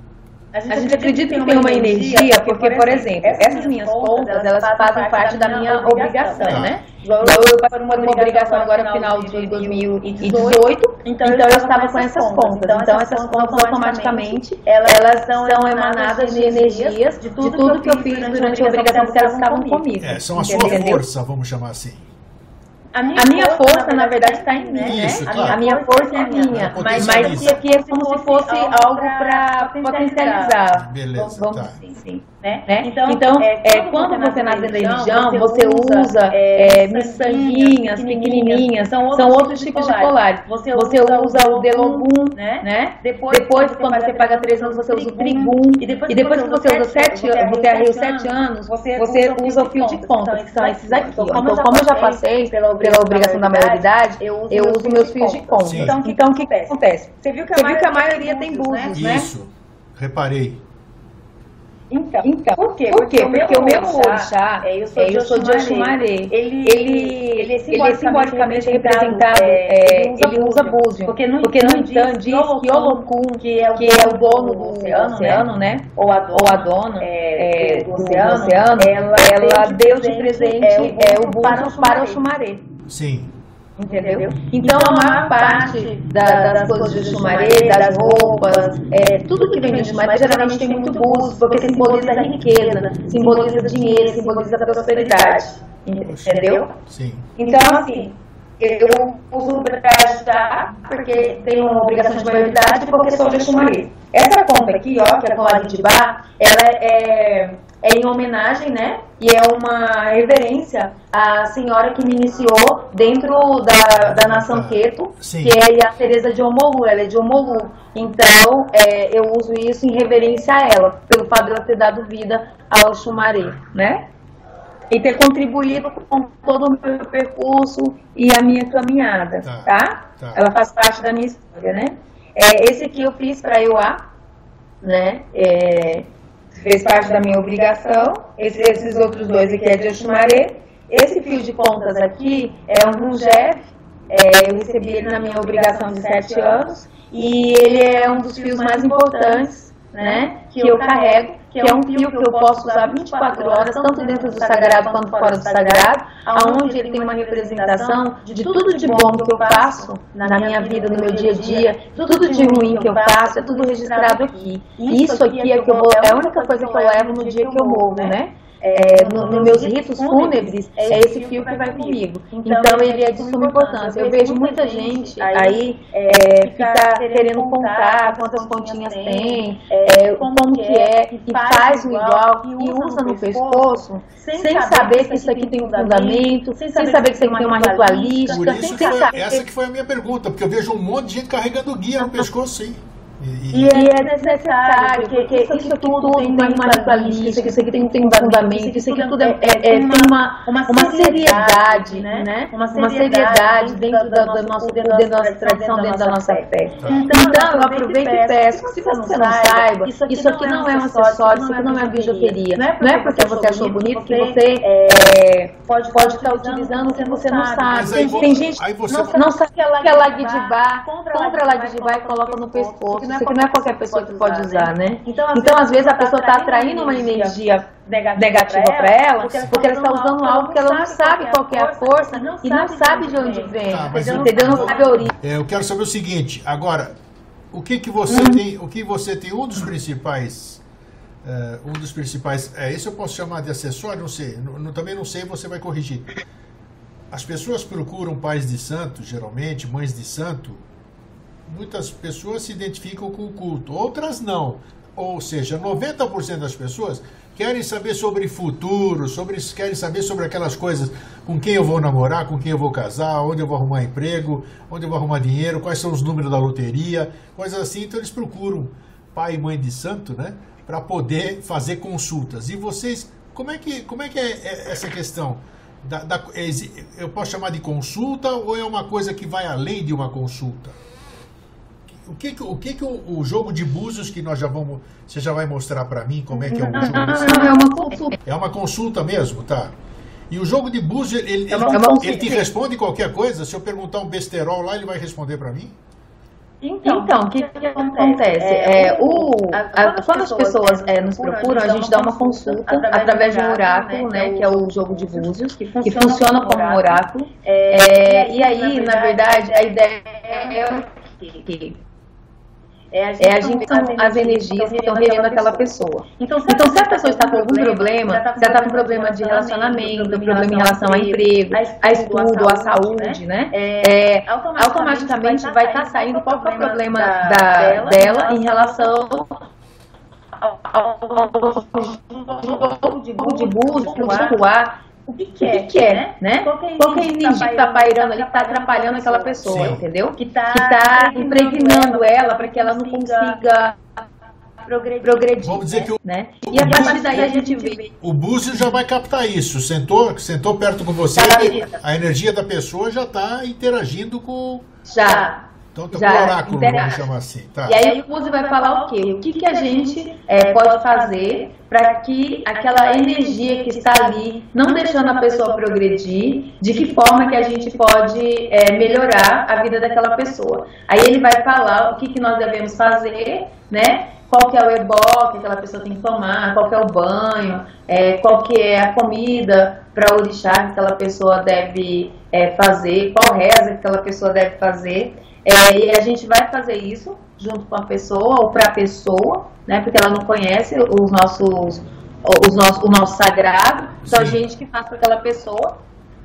a gente, a gente acredita que tem uma energia, porque, por exemplo, essas minhas contas, elas fazem parte da minha obrigação, tá. né? Eu, eu passei uma obrigação agora no final de 2018, então, então eu estava com essas contas. Então, então essas contas automaticamente, elas são emanadas de energias de tudo que eu fiz durante a obrigação, porque elas estavam comigo. É, são a sua força, vamos chamar assim. A minha, a minha força, força, na verdade, está em mim, né? Isso, claro. A minha força é minha. Mas, mas isso aqui é como se fosse algo para potencializar. Beleza, vamos, tá. sim, sim. Né? né? Então, então é, é, quando você nasce na religião, você usa é, é miçanguinhas pequenininhas, são outros, são outros tipos de colares. Você, você usa o delogum, né? né? Depois, depois quando você paga três anos, você usa o trigum. E depois, e depois que você usa sete anos, você arriou sete anos, você usa o fio de conta, que são esses aqui. Então, como eu já passei pela obrigação da maioridade, eu uso meus fios de conta. Então, então, o que acontece? Você viu que a maioria tem búzios, né? Isso, reparei. Então, então, por quê? Por quê? Porque, Porque o meu orixá, é, eu sou, é, eu sou de Oxumaré, ele, ele, ele, é simbolicamente representado, é, ele usa búzio, porque no, porque no entanto diz que Olokun, que é o, que é o dono do oceano, oceano né? ou a, ou a dona é, do, oceano, oceano, ela, ela deu de presente é, o búzio para o Xumaré. Sim. Entendeu? Então, a maior parte da, das coisas de chumaré, das roupas, é, tudo que vem de chumaré geralmente tem muito busto, porque simboliza a riqueza, simboliza dinheiro, simboliza a prosperidade. Entendeu? Sim. Então, assim, eu uso para ajudar, porque tenho uma obrigação de maioridade, porque sou de chumaré. Essa conta aqui, ó, que é a colagem de bar, ela é é em homenagem, né? E é uma reverência à senhora que me iniciou dentro da, da nação Queto, que é a Teresa de Omolu, ela é de Omolu. Então, é, eu uso isso em reverência a ela, pelo fato de ela ter dado vida ao Xumaré, né? E ter contribuído com todo o meu percurso e a minha caminhada, tá? tá? tá. Ela faz parte da minha história, né? É, esse aqui eu fiz para Euá, né? É, fez parte da minha obrigação. Esse, esses outros dois aqui é de Oxumaré. Esse fio de contas aqui é um Rungef. É, eu recebi ele na minha obrigação de sete anos. E ele é um dos fios mais importantes né, que eu carrego, que é um fio que eu posso usar 24 horas, tanto dentro do sagrado quanto fora do sagrado, aonde ele tem uma representação de tudo de bom que eu faço na minha vida, no meu dia a dia, tudo de ruim que eu faço, é tudo registrado aqui. E isso aqui é, que eu vou, é a única coisa que eu levo no dia que eu morro, né? É, nos no meus ritos fúnebres, é esse fio que vai comigo. Então, então ele é de suma importância. Eu vejo muita gente aí é, é ficar querendo contar quantas pontinhas tem, é, é como que é, e faz o igual, e usa no pescoço, sem saber que isso aqui tem um fundamento, sem saber que isso aqui tem uma ritualística. Sem saber. Essa que foi a minha pergunta, porque eu vejo um monte de gente carregando guia no *laughs* pescoço, sim. E, e, é necessário, porque isso, isso tudo tem uma ritualística, isso aqui tem, tem um fundamento, isso aqui tudo é, é, é, tem uma, uma, uma seriedade, né? né? Uma seriedade dentro da, da, nossa, dentro da nossa tradição, dentro da nossa fé. Então, então eu aproveito e peço que se você não saiba, isso aqui não é um acessório, isso aqui não é bijuteria. Não é porque você achou bonito que você é, pode estar utilizando se você não sabe. Tem gente que não sabe que é Lagdibá, compra Lagdibá e coloca no pescoço não é, não é qualquer pessoa que pode usar, né? Então, às, então, às vezes, a pessoa está atraindo uma energia negativa para ela, porque ela está usando algo que ela não sabe qual é a força e não sabe de onde vem, ah, entendeu? Não sabe a origem. É, eu quero saber o seguinte, agora, o que que você uhum. tem, o que você tem, um dos principais, uh, um dos principais, é, isso eu posso chamar de acessório, não sei, não, também não sei, você vai corrigir. As pessoas procuram pais de santo, geralmente, mães de santo, muitas pessoas se identificam com o culto, outras não. Ou seja, 90% das pessoas querem saber sobre futuro, sobre, querem saber sobre aquelas coisas, com quem eu vou namorar, com quem eu vou casar, onde eu vou arrumar emprego, onde eu vou arrumar dinheiro, quais são os números da loteria, coisas assim. Então eles procuram pai e mãe de santo, né, para poder fazer consultas. E vocês, como é que, como é, que é, é essa questão? Da, da, eu posso chamar de consulta ou é uma coisa que vai além de uma consulta? O que, o, que, que o, o, jogo de búzios que nós já vamos. Você já vai mostrar para mim como é que é o jogo de É uma consulta. É uma consulta mesmo, tá? E o jogo de búzios, ele, ele, é ele, ele te responde qualquer coisa? Se eu perguntar um besterol lá, ele vai responder para mim? Então, então, o que, que acontece? É, é o, a, quando as pessoas é, nos procuram, a gente dá uma consulta através de um oráculo, né, que é o jogo de búzios, que funciona como um oráculo. É, e aí, na verdade, a ideia é que é a gente, é a gente são as energias que estão regendo aquela pessoa. Então, se, então, se a pessoa está com algum problema, se ela está com problema de relacionamento, problema em relação a emprego, a estudo, a saúde, né? É, é automaticamente vai estar tá saindo qual é o problema da, dela em relação ao de flutuar o que, que, é, que, é, né? Qual que é a energia que está pairando ali, que está atrapalhando aquela pessoa, Sim. entendeu? Que está tá impregnando ela para que ela não consiga progredir. Vamos dizer que o, né? E a partir daí a gente vê. O Búzio já vai captar isso. Sentou, sentou perto com você, a energia da pessoa já está interagindo com. Já. Então tá já, oráculo, vamos chamar assim. Tá. E aí o Búzio vai falar o quê? O que, que a gente é, pode fazer para que aquela energia que está ali, não deixando a pessoa progredir, de que forma que a gente pode é, melhorar a vida daquela pessoa. Aí ele vai falar o que, que nós devemos fazer, né? Qual que é o ebó que aquela pessoa tem que tomar, qual que é o banho, é, qual que é a comida para orixá que aquela pessoa deve é, fazer, qual reza que aquela pessoa deve fazer. É, e a gente vai fazer isso junto com a pessoa ou para a pessoa, né? Porque ela não conhece os nossos, os nossos, o nosso sagrado. Então a gente que faz para aquela pessoa,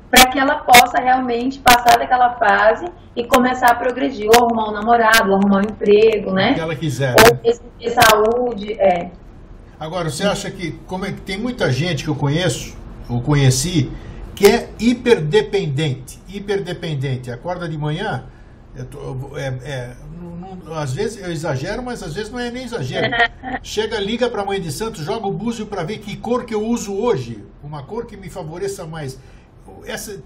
para que ela possa realmente passar daquela fase e começar a progredir, ou arrumar um namorado, ou arrumar um emprego, né? O que ela quiser. Ou né? saúde, é. Agora, você acha que, como é que tem muita gente que eu conheço, ou conheci, que é hiperdependente, hiperdependente, acorda de manhã, Tô, é, é, não, não, às vezes eu exagero, mas às vezes não é nem exagero. *laughs* Chega, liga para a mãe de santo, joga o búzio para ver que cor que eu uso hoje, uma cor que me favoreça mais. Essa,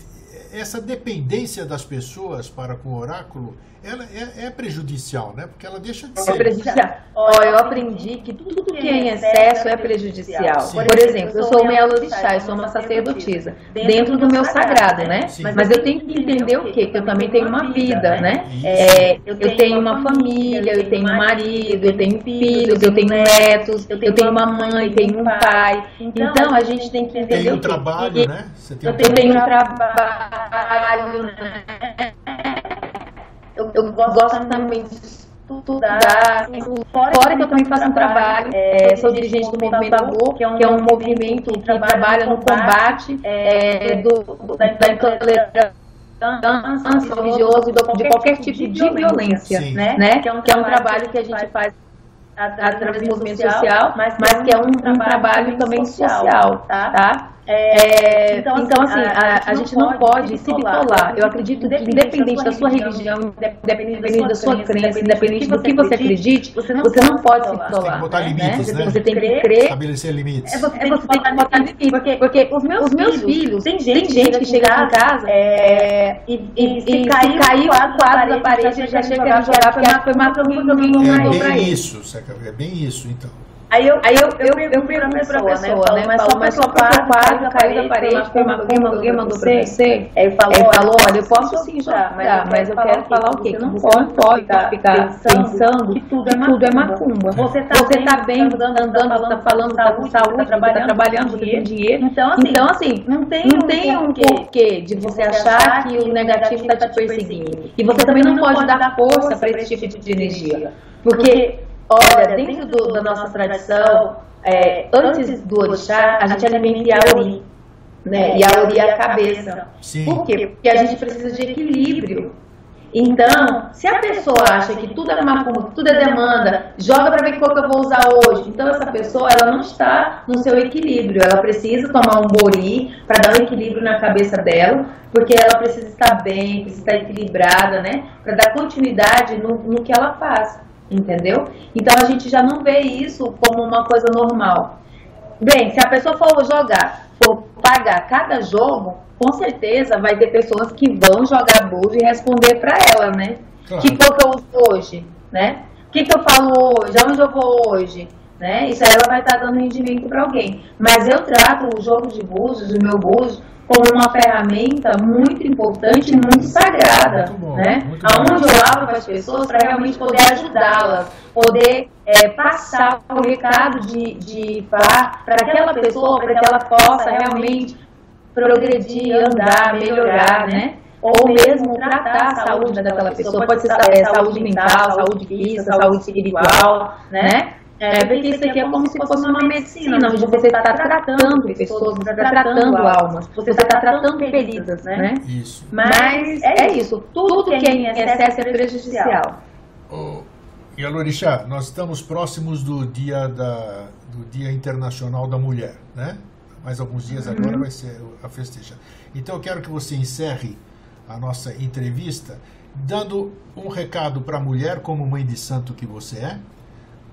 essa dependência das pessoas para com o oráculo ela é, é, prejudicial, né? Porque ela deixa de é ser. É prejudicial. Ó, eu aprendi que tudo que é em excesso é prejudicial. Sim. Por exemplo, eu sou uma elorixá, eu sou uma sacerdotisa, dentro do meu sagrado, né? Sim. Mas eu tenho que entender o quê? Que eu também tenho uma vida, né? É, eu tenho uma família, eu tenho um marido, eu tenho filhos, eu tenho netos, eu tenho uma mãe, tenho um pai. Então a gente tem que entender. Tem um trabalho, né? Você tem um eu tenho um trabalho, né? eu, eu gosto também de estudar. Fora que eu também faço um trabalho, é, sou dirigente do Movimento Amor, que é um, que é um movimento que trabalha no combate é, do, do, da intolerância religioso e de qualquer tipo de violência, né? né? Que é um trabalho que a gente faz através do movimento social, mas, mas que é um, um trabalho também social, tá? tá? É, então, então, assim, assim a, a, gente não pode se bitolar. Eu acredito que, independente da sua religião, independente da sua crença, independente do que você acredite, você não, pode se bitolar. Você tem que botar limites, né? Você tem que crer. Estabelecer limites. É, você tem, é, você tem que botar limites. Porque, porque os meus, os meus filhos, tem gente, tem gente que chega em casa é, e, e, e, se cair o quadro da parede, já chega a jogar, porque foi mais pra ele. É bem isso, é bem isso, então. Aí eu, aí eu, eu, eu, eu pergunto pra pessoa, pra pessoa né? né? Mas só, mas só quadro caiu da parede, foi uma alguém, alguém mandou pra você? Aí ele falou, olha, eu posso sim jogar, mas, mas eu quero falar o quê? Que você não pode ficar pensando que tudo é, é macumba. Você tá, você tá bem, andando, andando, tá falando, tá com saúde, tá trabalhando, você tem dinheiro. Então, assim, então, assim não tem um porquê de você achar que o negativo está te perseguindo. E você também não pode dar força para esse tipo de energia. Porque Olha, dentro do, da nossa tradição, é, antes do orixá, a gente alimenta Yauri, né? Yauri é a cabeça. Sim. Por quê? Porque a gente precisa de equilíbrio. Então, se a pessoa acha que tudo é macumba, tudo é demanda, joga para ver que cor que eu vou usar hoje. Então, essa pessoa, ela não está no seu equilíbrio. Ela precisa tomar um bori para dar um equilíbrio na cabeça dela, porque ela precisa estar bem, precisa estar equilibrada, né? Para dar continuidade no, no que ela faz entendeu? Então a gente já não vê isso como uma coisa normal. Bem, se a pessoa for jogar, for pagar cada jogo, com certeza vai ter pessoas que vão jogar búzio e responder para ela, né? Claro. Que cor que eu uso hoje, né? O que, que eu falo hoje? Aonde eu vou hoje? Né? Isso aí ela vai estar dando rendimento para alguém. Mas eu trato o jogo de búzios, o meu búzio, como uma ferramenta muito importante e muito sagrada, muito bom, né? Muito Aonde eu abro para as pessoas para realmente poder ajudá-las, poder é, passar o recado de, de para aquela pessoa, para que ela possa realmente progredir, andar, melhorar, né? Ou mesmo tratar a saúde daquela pessoa, pode ser é, saúde mental, saúde física, saúde espiritual, né? É, porque isso aqui é como se fosse uma medicina, onde você está tratando pessoas, você está tratando almas, você está tratando feridas, né? Isso. Mas é isso, tudo que é em excesso é prejudicial. Oh, e Alorixá, nós estamos próximos do dia, da, do dia Internacional da Mulher, né? Mais alguns dias agora uhum. vai ser a festeja. Então eu quero que você encerre a nossa entrevista dando um recado para a mulher, como mãe de santo que você é,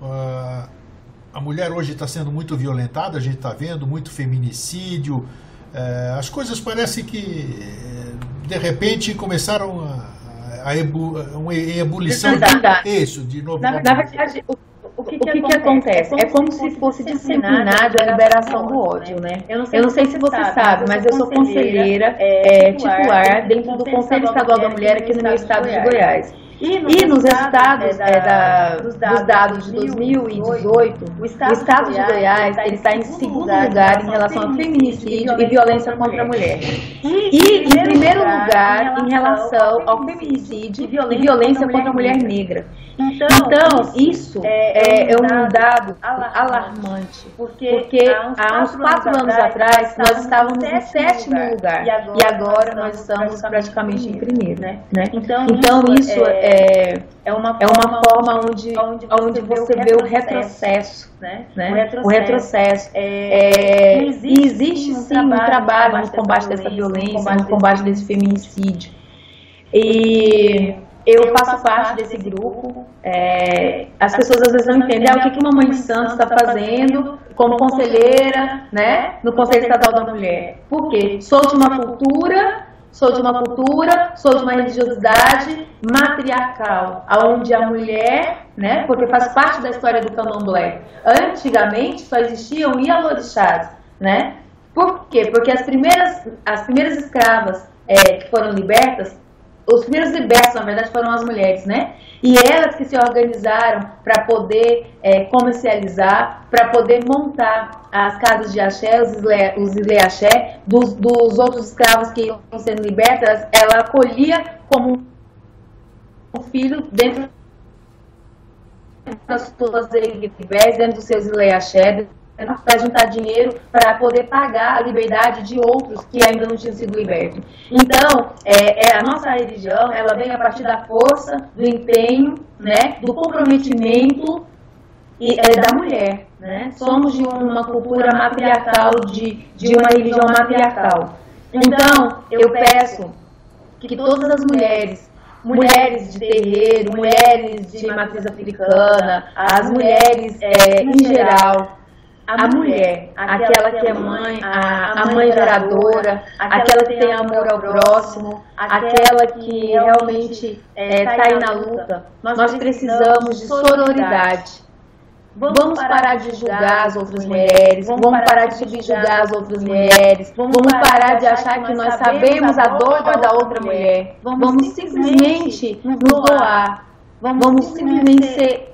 Uh, a mulher hoje está sendo muito violentada, a gente está vendo muito feminicídio. Uh, as coisas parecem que, de repente, começaram a, a ebu, uma ebulição. De, isso, de novo. Na, na verdade, o, o, que, que, o que, que, acontece? É como, é como se fosse disciplinado a liberação do ódio, né? Eu não sei, eu não sei se você sabe, mas eu sou conselheira é, titular dentro do Conselho Estadual da Mulher aqui no meu estado de Goiás. E nos, e nos estados, é, da, dos, dados, dos, dados, de 2018, o estado, o estado de Goiás ele está em segundo lugar em relação a feminicídio e violência contra a mulher. E, em primeiro lugar em relação ao feminicídio e violência contra a mulher negra. Então, então isso é, é, é um dado alarmante, porque há uns quatro anos atrás nós estávamos em sétimo lugar e agora nós estamos praticamente em primeiro. Né? Então, então isso é é, é, uma, é uma forma onde, onde, onde você, vê o retrocesso. Né? né? O retrocesso. O retrocesso. É, é, existe, e existe sim um trabalho no combate dessa violência, no combate desse feminicídio. E eu faço parte desse grupo. É, as pessoas às vezes não entendem ah, o que, que uma mãe de santo está fazendo como conselheira né, no Conselho Estadual da Mulher. Por quê? Sou de uma cultura sou de uma cultura, sou de uma religiosidade matriarcal, aonde a mulher, né, porque faz parte da história do candomblé, antigamente só existiam ialorixás, né? Por quê? Porque as primeiras, as primeiras escravas é, que foram libertas, os primeiros libertos, na verdade, foram as mulheres, né? E elas que se organizaram para poder é, comercializar, para poder montar as casas de axé, os, isle, axé, dos, dos outros escravos que iam sendo libertas, ela acolhia como um filho dentro das suas equipes, dentro dos seus ilé axé, para juntar dinheiro para poder pagar a liberdade de outros que ainda não tinham sido libertos. Então, é, é, a nossa religião, ela vem a partir da força, do empenho, né, do comprometimento e, é, da mulher. Né? Somos de uma cultura matriarcal, de, de uma religião matriarcal. Então, eu peço que todas as mulheres mulheres de terreiro, mulheres de matriz africana, as mulheres é, em geral, a, mulher, aquela que é mãe, a, a mãe geradora, aquela que tem amor ao próximo, aquela que realmente está é, tá aí na luta, nós precisamos de sororidade. Vamos parar de julgar as outras mulheres, vamos parar de subjugar as outras mulheres, vamos parar de achar que nós sabemos a dor da outra mulher. Vamos simplesmente nos doar, vamos simplesmente ser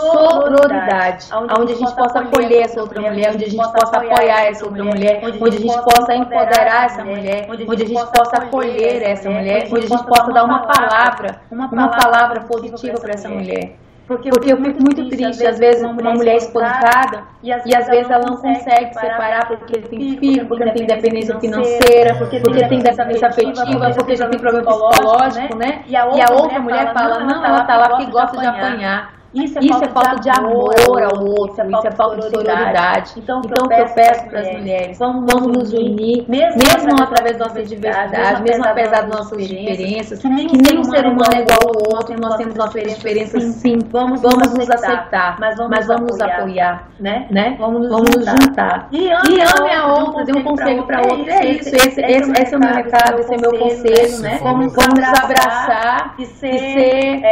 sororidade, onde a gente possa acolher essa outra mulher, onde a gente possa apoiar essa outra mulher, onde a gente possa empoderar essa mulher, onde a gente possa acolher essa mulher, onde a gente possa dar uma palavra, uma palavra positiva para essa mulher. Porque, porque eu fico muito triste, às vezes, uma mulher espancada e às vezes ela não consegue separar porque tem filho, porque tem independência financeira, porque, porque tem dependência afetiva, porque já tem problema psicológico, né? E a outra mulher fala, não, ela tá lá porque gosta de apanhar. Isso é, isso falta, é falta de, de amor ao outro, isso é falta, de sororidade. Então, então o que eu peço para as mulheres, vamos, vamos nos unir, mesmo, mesmo através da nossa diversidade, mesmo apesar das nossas diferenças, que nem, que nem um ser humano é igual ao outro, nós temos nossas diferenças, sim, vamos, vamos nos aceitar, mas vamos, mas vamos nos apoiar, né? né? Vamos, nos, vamos juntar. juntar. E ame a outra, dê um conselho para outra. É isso, esse, esse, esse é o meu recado, esse é o meu conselho, né? Vamos, vamos nos abraçar e ser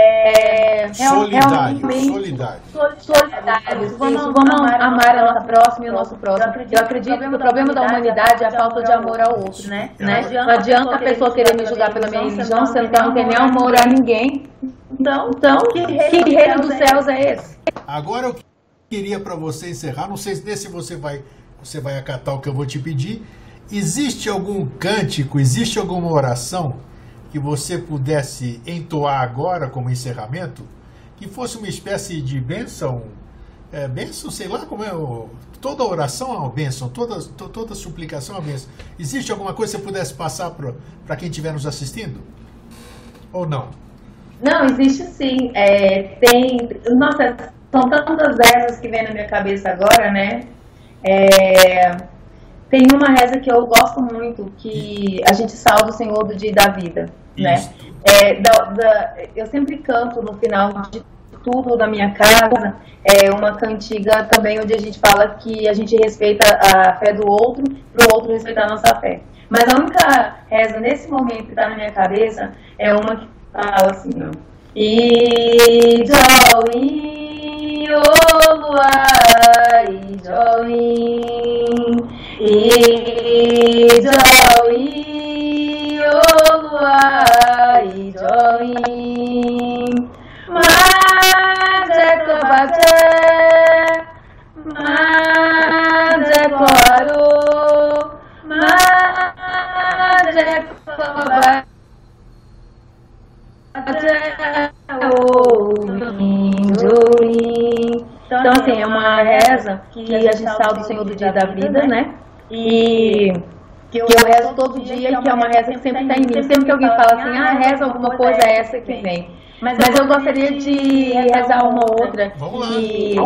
Solidário. Solidários. Vamos, vamos amar a nossa próxima e o nosso próximo. Eu acredito que o problema da humanidade é a falta de amor ao outro, né? né? Não adianta a pessoa querer me julgar pela minha religião, sendo que ela não tem nem amor a ninguém. Então, então que reino dos céus é esse? Agora eu queria para você encerrar, não sei se você vai, você vai acatar o que eu vou te pedir. Existe algum cântico, existe alguma oração que você pudesse entoar agora como encerramento? Que fosse uma espécie de bênção, é, bênção, sei lá como é, o, toda oração é uma bênção, toda, to, toda suplicação é uma bênção. Existe alguma coisa que você pudesse passar para quem estiver nos assistindo? Ou não? Não, existe sim. É, tem, nossa, são tantas rezas que vem na minha cabeça agora, né? É, tem uma reza que eu gosto muito, que a gente salva o Senhor do dia da vida, né? É, da, da, eu sempre canto no final de tudo da minha casa, é uma cantiga também onde a gente fala que a gente respeita a fé do outro, para o outro respeitar a nossa fé. Mas a única reza nesse momento que está na minha cabeça é uma que fala assim, ó. E Olua, e Join, e Join, Olua, e Join. Maje ko bache, maje ko aro, maje ko bache, Então, assim, é uma reza que a gente salva o Senhor do dia da vida, né? E que eu, que eu rezo todo dia e que é uma reza que sempre está em mim. Sempre que alguém fala assim, ah, reza alguma coisa, é essa que vem. Mas, Mas eu gostaria de rezar uma outra. Vamos lá. E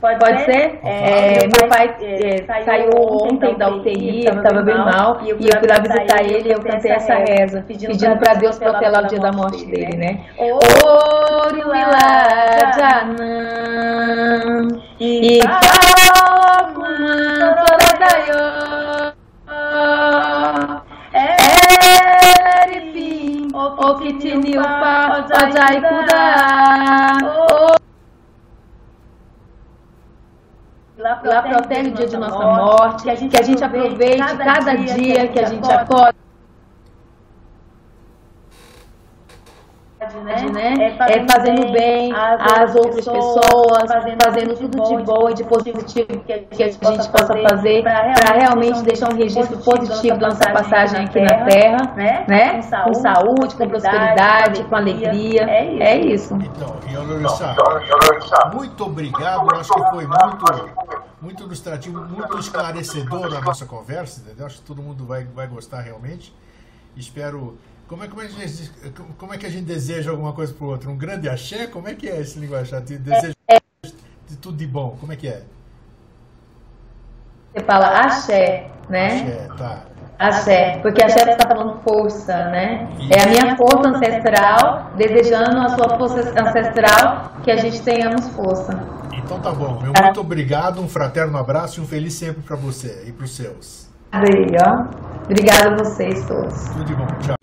pode, pode ser? É, meu pai é, saiu ontem da UTI, estava bem mal, e eu fui lá visitar ele e eu cantei essa reza, pedindo para Deus protelar o dia da morte dele, né? Orila Janam e Palma Toda Lá protege o dia de nossa morte, que a gente aproveite cada dia que a gente acorda. Né? né? É, fazendo, é fazendo bem às outras pessoas, fazendo, fazendo tudo de bom e de positivo que a gente, que a gente possa fazer para realmente deixar um registro positivo da nossa passagem aqui na Terra, né? né? Com, saúde, com, saúde, com prosperidade, com alegria. É isso. É então, e muito obrigado. Acho que foi muito, muito ilustrativo, muito esclarecedor a nossa conversa. Entendeu? Acho que todo mundo vai, vai gostar realmente. Espero como é, como, é que a gente, como é que a gente deseja alguma coisa para o outro? Um grande axé? Como é que é esse linguajar? Deseja de tudo de bom. Como é que é? Você fala axé, né? Axé, tá. Axé, porque axé está falando força, né? É a minha força ancestral, desejando a sua força ancestral que a gente tenhamos força. Então tá bom. Meu muito obrigado, um fraterno abraço e um feliz sempre para você e para os seus. Aí, ó. Obrigada a vocês todos. Tudo de bom. Tchau.